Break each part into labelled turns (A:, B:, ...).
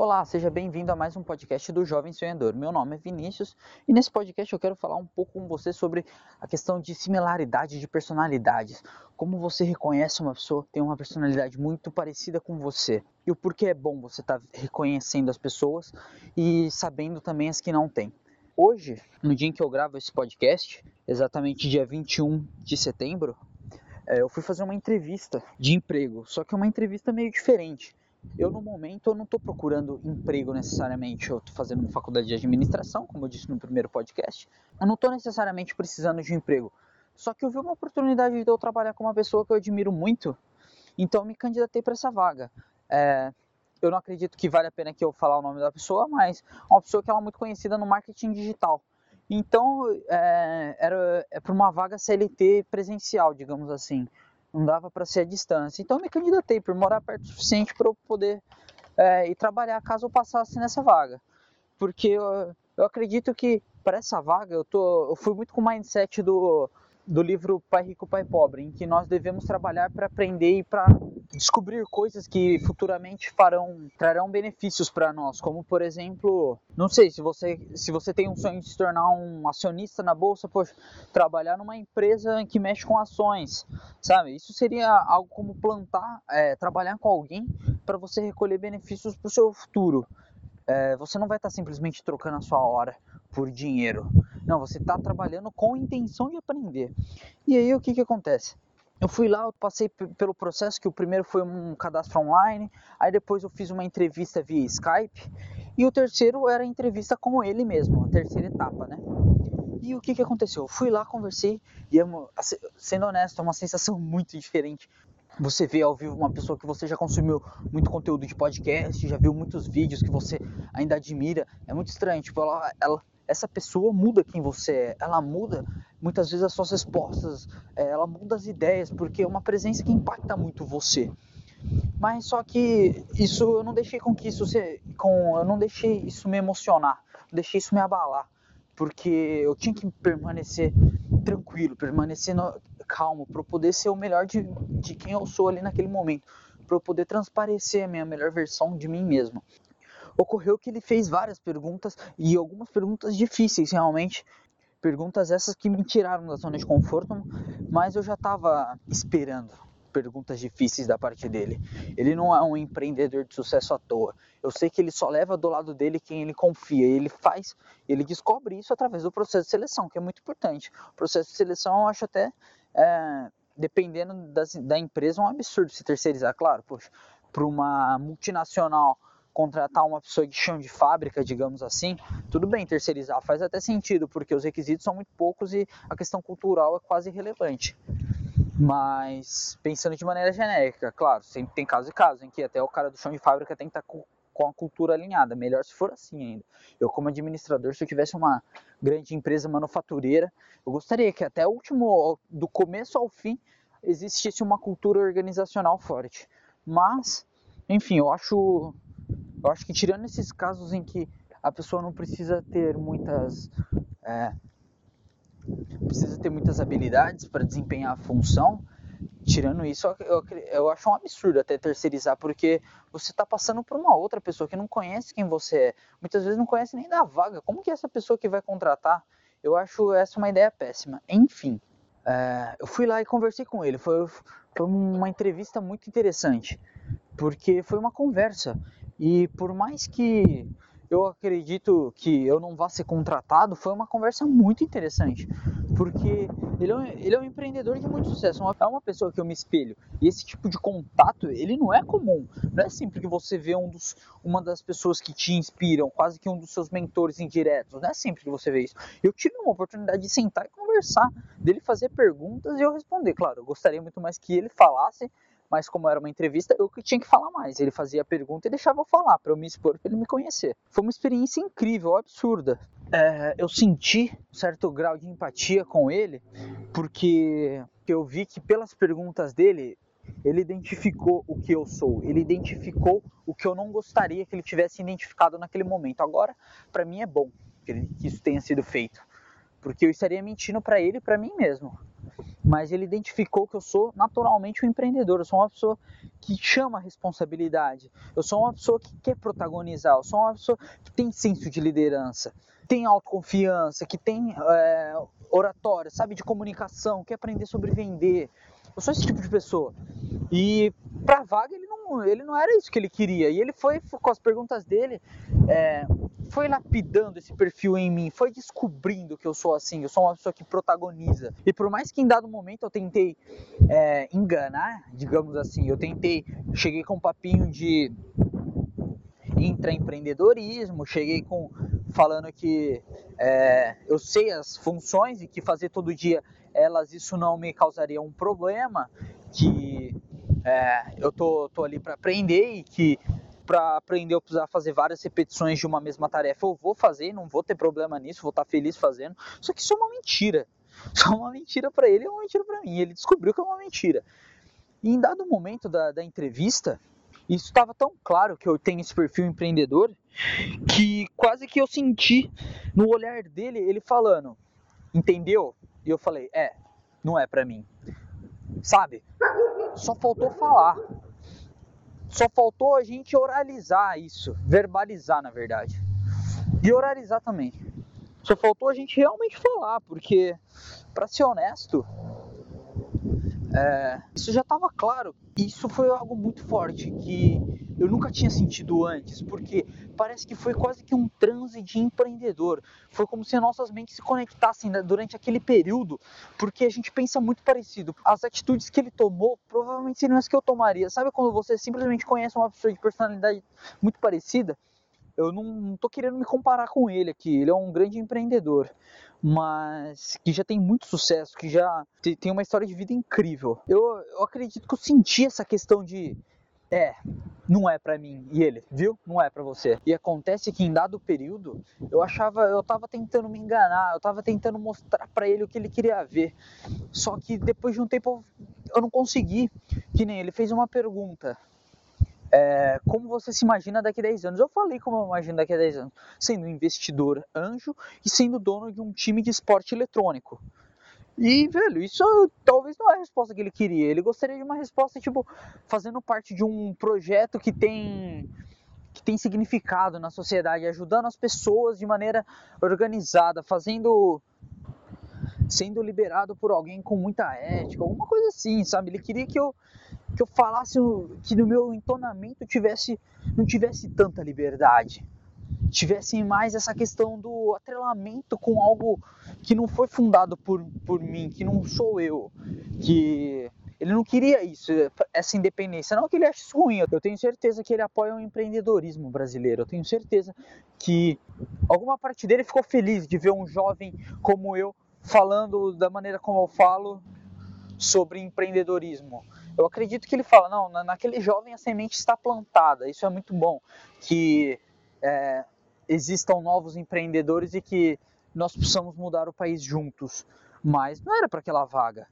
A: Olá, seja bem-vindo a mais um podcast do Jovem Sonhador. Meu nome é Vinícius e nesse podcast eu quero falar um pouco com você sobre a questão de similaridade de personalidades. Como você reconhece uma pessoa que tem uma personalidade muito parecida com você e o porquê é bom você estar tá reconhecendo as pessoas e sabendo também as que não têm. Hoje, no dia em que eu gravo esse podcast, exatamente dia 21 de setembro, é, eu fui fazer uma entrevista de emprego, só que é uma entrevista meio diferente eu, no momento, eu não estou procurando emprego necessariamente. Eu estou fazendo uma faculdade de administração, como eu disse no primeiro podcast. Eu não estou necessariamente precisando de emprego. Só que eu vi uma oportunidade de eu trabalhar com uma pessoa que eu admiro muito, então eu me candidatei para essa vaga. É, eu não acredito que vale a pena que eu falar o nome da pessoa, mas é uma pessoa que ela é muito conhecida no marketing digital. Então, é, era é para uma vaga CLT presencial, digamos assim não dava para ser a distância. Então me candidatei por morar perto o suficiente para eu poder é, ir trabalhar caso eu passasse nessa vaga. Porque eu, eu acredito que para essa vaga eu, tô, eu fui muito com o mindset do do livro Pai Rico, Pai Pobre, em que nós devemos trabalhar para aprender e para descobrir coisas que futuramente farão trarão benefícios para nós, como por exemplo, não sei, se você se você tem um sonho de se tornar um acionista na bolsa, poxa, trabalhar numa empresa que mexe com ações, sabe? Isso seria algo como plantar, é, trabalhar com alguém para você recolher benefícios para o seu futuro. É, você não vai estar tá simplesmente trocando a sua hora por dinheiro. Não, você está trabalhando com intenção de aprender. E aí o que, que acontece? Eu fui lá, eu passei pelo processo que o primeiro foi um cadastro online, aí depois eu fiz uma entrevista via Skype e o terceiro era a entrevista com ele mesmo, a terceira etapa, né? E o que, que aconteceu? Eu fui lá, conversei e, é sendo honesto, é uma sensação muito diferente. Você vê ao vivo uma pessoa que você já consumiu muito conteúdo de podcast, já viu muitos vídeos que você ainda admira. É muito estranho, tipo, ela, ela essa pessoa muda quem você é, ela muda muitas vezes as suas respostas, é, ela muda as ideias, porque é uma presença que impacta muito você. Mas só que isso eu não deixei com que isso se, com eu não deixei isso me emocionar, não deixei isso me abalar, porque eu tinha que permanecer tranquilo, permanecer no, calmo para poder ser o melhor de, de quem eu sou ali naquele momento, para eu poder transparecer a minha melhor versão de mim mesmo ocorreu que ele fez várias perguntas e algumas perguntas difíceis realmente. Perguntas essas que me tiraram da zona de conforto, mas eu já estava esperando perguntas difíceis da parte dele. Ele não é um empreendedor de sucesso à toa. Eu sei que ele só leva do lado dele quem ele confia. Ele faz, ele descobre isso através do processo de seleção, que é muito importante. O processo de seleção eu acho até, é, dependendo das, da empresa, um absurdo se terceirizar. Claro, para uma multinacional contratar uma pessoa de chão de fábrica, digamos assim, tudo bem terceirizar, faz até sentido, porque os requisitos são muito poucos e a questão cultural é quase irrelevante. Mas pensando de maneira genérica, claro, sempre tem casos e casos em que até o cara do chão de fábrica tem que estar com, a cultura alinhada, melhor se for assim ainda. Eu como administrador, se eu tivesse uma grande empresa manufatureira, eu gostaria que até o último, do começo ao fim, existisse uma cultura organizacional forte. Mas, enfim, eu acho eu acho que tirando esses casos em que a pessoa não precisa ter muitas é, precisa ter muitas habilidades para desempenhar a função, tirando isso, eu, eu acho um absurdo até terceirizar, porque você está passando por uma outra pessoa que não conhece quem você é, muitas vezes não conhece nem da vaga. Como que é essa pessoa que vai contratar? Eu acho essa uma ideia péssima. Enfim, é, eu fui lá e conversei com ele. Foi, foi uma entrevista muito interessante, porque foi uma conversa. E por mais que eu acredito que eu não vá ser contratado, foi uma conversa muito interessante, porque ele é, um, ele é um empreendedor de muito sucesso, é uma pessoa que eu me espelho, e esse tipo de contato, ele não é comum, não é sempre que você vê um dos, uma das pessoas que te inspiram, quase que um dos seus mentores indiretos, não é sempre que você vê isso. Eu tive uma oportunidade de sentar e conversar, dele fazer perguntas e eu responder, claro, eu gostaria muito mais que ele falasse, mas como era uma entrevista, eu tinha que falar mais. Ele fazia a pergunta e deixava eu falar, para eu me expor, para ele me conhecer. Foi uma experiência incrível, absurda. É, eu senti um certo grau de empatia com ele, porque eu vi que pelas perguntas dele, ele identificou o que eu sou, ele identificou o que eu não gostaria que ele tivesse identificado naquele momento. Agora, para mim é bom que isso tenha sido feito, porque eu estaria mentindo para ele e para mim mesmo. mas ele identificou que eu sou naturalmente um empreendedor, eu sou uma pessoa que chama a responsabilidade, eu sou uma pessoa que quer protagonizar, eu sou uma pessoa que tem senso de liderança, tem autoconfiança, que tem é, oratória, sabe, de comunicação, quer aprender sobre vender. Eu sou esse tipo de pessoa. E para vaga ele ele não era isso que ele queria. E ele foi com as perguntas dele, é, foi lapidando esse perfil em mim, foi descobrindo que eu sou assim, eu sou uma pessoa que protagoniza. E por mais que em dado momento eu tentei é, enganar, digamos assim, eu tentei, cheguei com um papinho de intraempreendedorismo, cheguei com falando que é, eu sei as funções e que fazer todo dia elas isso não me causaria um problema, que é, eu tô, tô ali para aprender e que para aprender eu precisar fazer várias repetições de uma mesma tarefa, eu vou fazer, não vou ter problema nisso, vou estar feliz fazendo. Só que isso é uma mentira. Isso é uma mentira para ele é uma mentira para mim. Ele descobriu que é uma mentira. E em dado momento da, da entrevista, isso estava tão claro que eu tenho esse perfil empreendedor que quase que eu senti no olhar dele ele falando, entendeu? E eu falei, é, não é para mim. Sabe? Só faltou falar. Só faltou a gente oralizar isso, verbalizar na verdade. E oralizar também. Só faltou a gente realmente falar, porque para ser honesto, é, isso já estava claro. Isso foi algo muito forte que eu nunca tinha sentido antes, porque parece que foi quase que um transe de empreendedor. Foi como se nossas mentes se conectassem né, durante aquele período, porque a gente pensa muito parecido. As atitudes que ele tomou provavelmente seriam as que eu tomaria. Sabe quando você simplesmente conhece uma pessoa de personalidade muito parecida? Eu não, tô querendo me comparar com ele aqui, ele é um grande empreendedor mas que já tem muito sucesso, que já tem uma história de vida incrível. Eu, eu acredito que eu senti essa questão de é, não é para mim. E ele, viu? Não é para você. E acontece que em dado período, eu achava, eu tava tentando me enganar, eu tava tentando mostrar para ele o que ele queria ver. Só que depois de um tempo eu não consegui. Que nem ele fez uma pergunta é, como você se imagina daqui a 10 anos? Eu falei como eu imagino daqui a 10 anos, sendo investidor anjo e sendo dono de um time de esporte eletrônico. E, velho, isso talvez não é a resposta que ele queria. Ele gostaria de uma resposta, tipo, fazendo parte de um projeto que tem que tem significado na sociedade, ajudando as pessoas de maneira organizada, fazendo sendo liberado por alguém com muita ética, alguma coisa assim, sabe? Ele queria que eu que eu falasse que no meu entonamento tivesse não tivesse tanta liberdade, tivesse mais essa questão do atrelamento com algo que não foi fundado por, por mim, que não sou eu, que ele não queria isso, essa independência. Não que ele ache isso ruim, eu tenho certeza que ele apoia o empreendedorismo brasileiro. Eu tenho certeza que alguma parte dele ficou feliz de ver um jovem como eu falando da maneira como eu falo sobre empreendedorismo. Eu acredito que ele fala, não, naquele jovem a semente está plantada, isso é muito bom, que é, existam novos empreendedores e que nós possamos mudar o país juntos, mas não era para aquela vaga.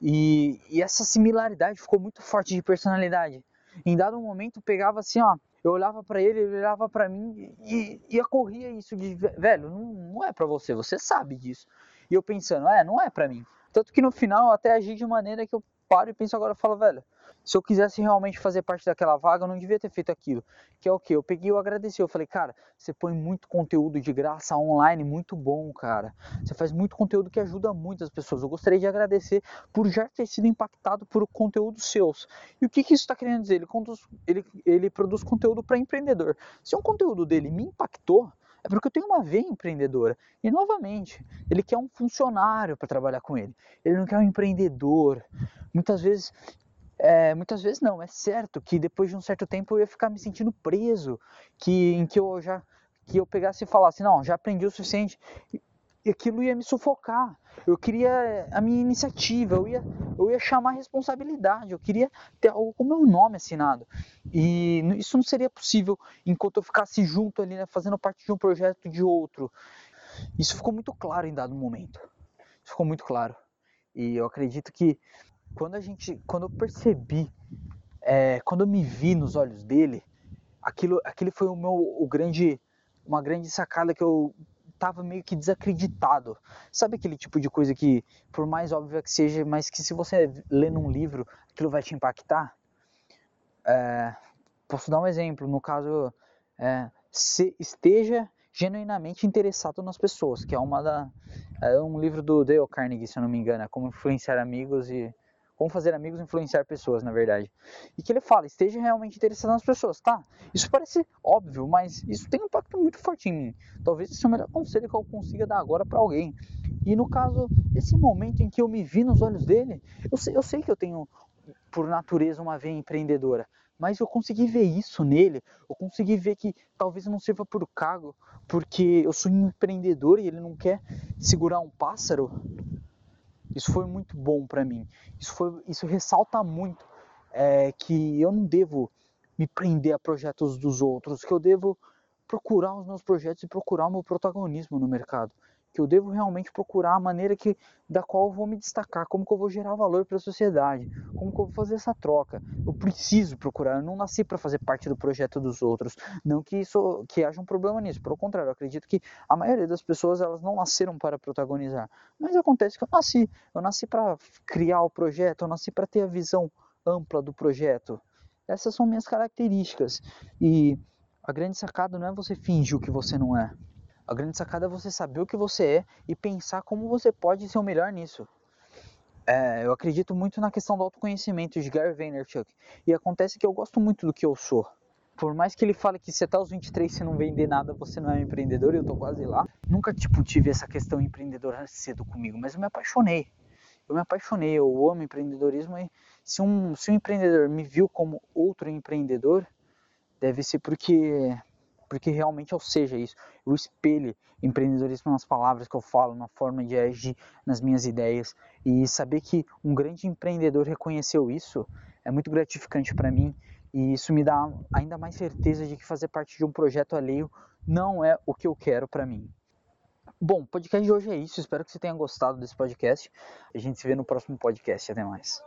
A: E, e, essa similaridade ficou muito forte de personalidade. Em dado momento pegava assim, ó, eu olhava para ele, ele olhava para mim e, e ocorria isso de, velho, não, não é para você, você sabe disso. E eu pensando, é, não é para mim. Tanto que no final eu até agi de maneira que eu paro e penso agora, falo, velho, se eu quisesse realmente fazer parte daquela vaga, eu não devia ter feito aquilo. Que é o que? Eu peguei e eu agradeci. Eu falei, cara, você põe muito conteúdo de graça online, muito bom, cara. Você faz muito conteúdo que ajuda muitas pessoas. Eu gostaria de agradecer por já ter sido impactado por conteúdos seus. E o que, que isso está querendo dizer? Ele, conduz, ele, ele produz conteúdo para empreendedor. Se um conteúdo dele me impactou, é porque eu tenho uma veia empreendedora. E novamente, ele quer um funcionário para trabalhar com ele. Ele não quer um empreendedor. Muitas vezes, é, muitas vezes não, é certo que depois de um certo tempo eu ia ficar me sentindo preso, que em que eu já que eu pegasse e falasse, não, já aprendi o suficiente, e aquilo ia me sufocar. Eu queria a minha iniciativa, eu ia, eu ia chamar responsabilidade, eu queria ter com meu nome assinado. E isso não seria possível enquanto eu ficasse junto ali, né, fazendo parte de um projeto de outro. Isso ficou muito claro em dado momento. Isso ficou muito claro. E eu acredito que quando a gente, quando eu percebi, é, quando eu me vi nos olhos dele, aquilo, aquele foi o meu, o grande, uma grande sacada que eu tava meio que desacreditado. Sabe aquele tipo de coisa que, por mais óbvia que seja, mas que se você lê num livro, aquilo vai te impactar? É, posso dar um exemplo, no caso, é, se esteja genuinamente interessado nas pessoas, que é uma da é um livro do Dale Carnegie, se eu não me engano, é como influenciar amigos e como fazer amigos influenciar pessoas, na verdade. E que ele fala, esteja realmente interessado nas pessoas, tá? Isso parece óbvio, mas isso tem um impacto muito forte em mim. Talvez esse é o melhor conselho que eu consiga dar agora para alguém. E no caso, esse momento em que eu me vi nos olhos dele, eu sei, eu sei que eu tenho, por natureza, uma veia empreendedora mas eu consegui ver isso nele, eu consegui ver que talvez não sirva por cargo, porque eu sou um empreendedor e ele não quer segurar um pássaro. Isso foi muito bom para mim. Isso, foi, isso ressalta muito é, que eu não devo me prender a projetos dos outros, que eu devo procurar os meus projetos e procurar o meu protagonismo no mercado que eu devo realmente procurar a maneira que, da qual eu vou me destacar, como que eu vou gerar valor para a sociedade, como que eu vou fazer essa troca. Eu preciso procurar, eu não nasci para fazer parte do projeto dos outros, não que isso que haja um problema nisso, pelo contrário, eu acredito que a maioria das pessoas elas não nasceram para protagonizar, mas acontece que eu nasci, eu nasci para criar o projeto, eu nasci para ter a visão ampla do projeto. Essas são minhas características e a grande sacada não é você fingir o que você não é. A grande sacada é você saber o que você é e pensar como você pode ser o melhor nisso. É, eu acredito muito na questão do autoconhecimento de Gary Vaynerchuk. E acontece que eu gosto muito do que eu sou. Por mais que ele fale que se até os 23 você não vender nada, você não é um empreendedor, eu tô quase lá. Nunca, tipo, tive essa questão empreendedora cedo comigo, mas eu me apaixonei. Eu me apaixonei, eu amo empreendedorismo e se um, se um empreendedor me viu como outro empreendedor, deve ser porque porque realmente eu seja isso. Eu espelhe empreendedorismo nas palavras que eu falo, na forma de agir, nas minhas ideias. E saber que um grande empreendedor reconheceu isso é muito gratificante para mim. E isso me dá ainda mais certeza de que fazer parte de um projeto alheio não é o que eu quero para mim. Bom, o podcast de hoje é isso. Espero que você tenha gostado desse podcast. A gente se vê no próximo podcast. Até mais.